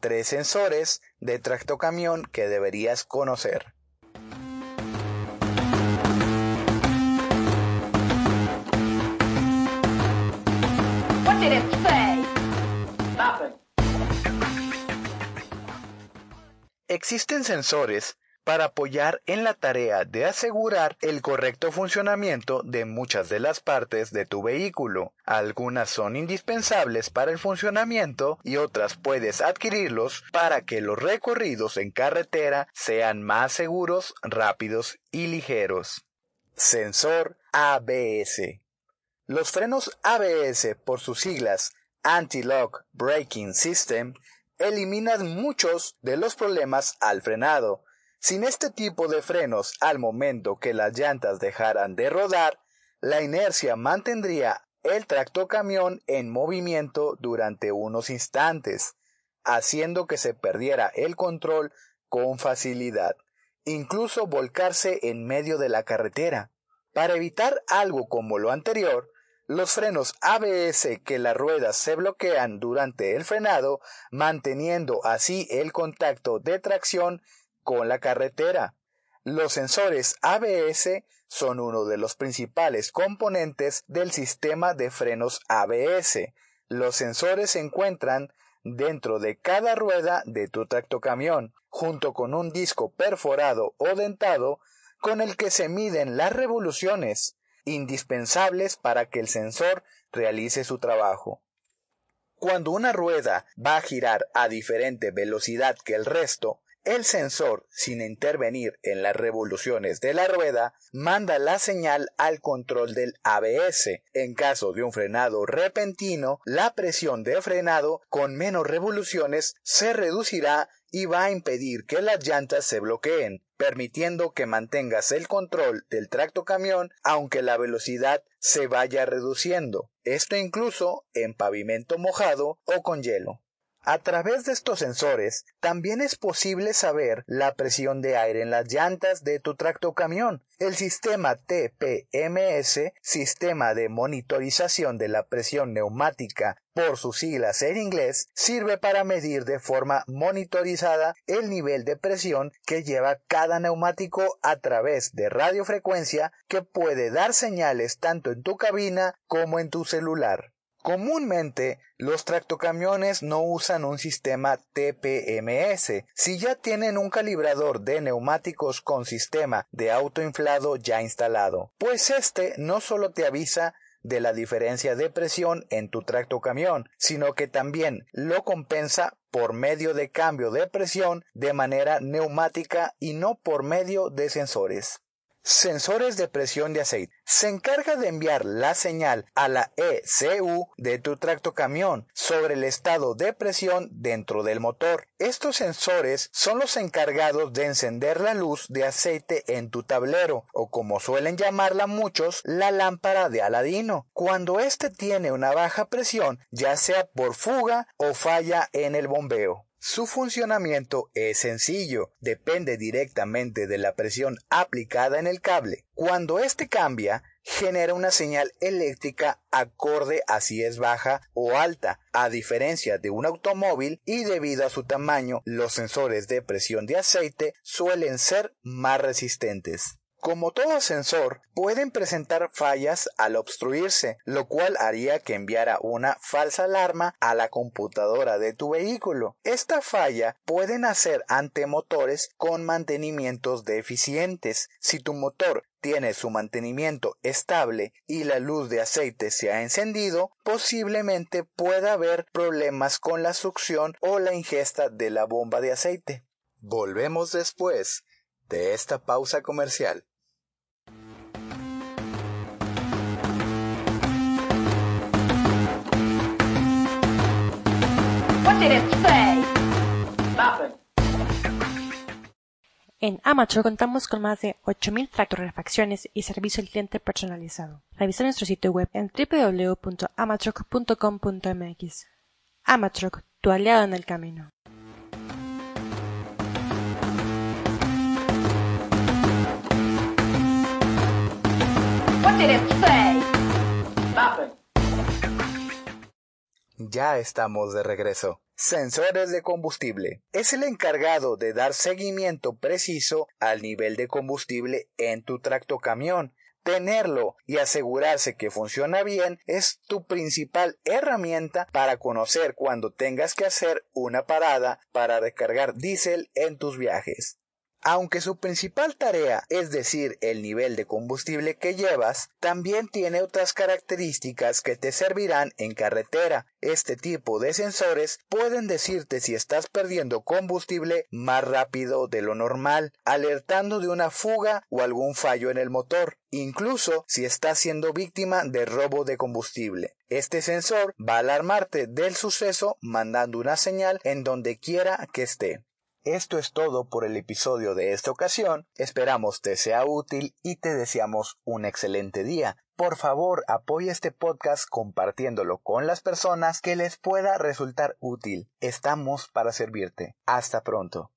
tres sensores de tractocamión que deberías conocer. Existen sensores para apoyar en la tarea de asegurar el correcto funcionamiento de muchas de las partes de tu vehículo. Algunas son indispensables para el funcionamiento y otras puedes adquirirlos para que los recorridos en carretera sean más seguros, rápidos y ligeros. Sensor ABS. Los frenos ABS, por sus siglas Anti-Lock Braking System, eliminan muchos de los problemas al frenado, sin este tipo de frenos al momento que las llantas dejaran de rodar, la inercia mantendría el tractocamión en movimiento durante unos instantes, haciendo que se perdiera el control con facilidad, incluso volcarse en medio de la carretera. Para evitar algo como lo anterior, los frenos ABS que las ruedas se bloquean durante el frenado, manteniendo así el contacto de tracción con la carretera. Los sensores ABS son uno de los principales componentes del sistema de frenos ABS. Los sensores se encuentran dentro de cada rueda de tu tractocamión, junto con un disco perforado o dentado con el que se miden las revoluciones, indispensables para que el sensor realice su trabajo. Cuando una rueda va a girar a diferente velocidad que el resto, el sensor, sin intervenir en las revoluciones de la rueda, manda la señal al control del ABS. En caso de un frenado repentino, la presión de frenado con menos revoluciones se reducirá y va a impedir que las llantas se bloqueen, permitiendo que mantengas el control del tracto camión aunque la velocidad se vaya reduciendo. Esto incluso en pavimento mojado o con hielo. A través de estos sensores también es posible saber la presión de aire en las llantas de tu tractocamión. El sistema TPMS, Sistema de Monitorización de la Presión Neumática por sus siglas en inglés, sirve para medir de forma monitorizada el nivel de presión que lleva cada neumático a través de radiofrecuencia que puede dar señales tanto en tu cabina como en tu celular. Comúnmente, los tractocamiones no usan un sistema TPMS. Si ya tienen un calibrador de neumáticos con sistema de autoinflado ya instalado, pues este no solo te avisa de la diferencia de presión en tu tractocamión, sino que también lo compensa por medio de cambio de presión de manera neumática y no por medio de sensores. Sensores de presión de aceite. Se encarga de enviar la señal a la ECU de tu tractocamión sobre el estado de presión dentro del motor. Estos sensores son los encargados de encender la luz de aceite en tu tablero, o como suelen llamarla muchos, la lámpara de Aladino. Cuando éste tiene una baja presión, ya sea por fuga o falla en el bombeo. Su funcionamiento es sencillo, depende directamente de la presión aplicada en el cable. Cuando éste cambia, genera una señal eléctrica acorde a si es baja o alta. A diferencia de un automóvil y debido a su tamaño, los sensores de presión de aceite suelen ser más resistentes. Como todo sensor, pueden presentar fallas al obstruirse, lo cual haría que enviara una falsa alarma a la computadora de tu vehículo. Esta falla puede nacer ante motores con mantenimientos deficientes. Si tu motor tiene su mantenimiento estable y la luz de aceite se ha encendido, posiblemente pueda haber problemas con la succión o la ingesta de la bomba de aceite. Volvemos después de esta pausa comercial. En Amateur contamos con más de 8.000 factorrefacciones y servicio al cliente personalizado. Revisa nuestro sitio web en www.amatroc.com.mx. Amatroc, tu aliado en el camino. Ya estamos de regreso. Sensores de combustible. Es el encargado de dar seguimiento preciso al nivel de combustible en tu tractocamión. Tenerlo y asegurarse que funciona bien es tu principal herramienta para conocer cuando tengas que hacer una parada para recargar diésel en tus viajes. Aunque su principal tarea es decir el nivel de combustible que llevas, también tiene otras características que te servirán en carretera. Este tipo de sensores pueden decirte si estás perdiendo combustible más rápido de lo normal, alertando de una fuga o algún fallo en el motor, incluso si estás siendo víctima de robo de combustible. Este sensor va a alarmarte del suceso mandando una señal en donde quiera que esté. Esto es todo por el episodio de esta ocasión. Esperamos te sea útil y te deseamos un excelente día. Por favor, apoya este podcast compartiéndolo con las personas que les pueda resultar útil. Estamos para servirte. Hasta pronto.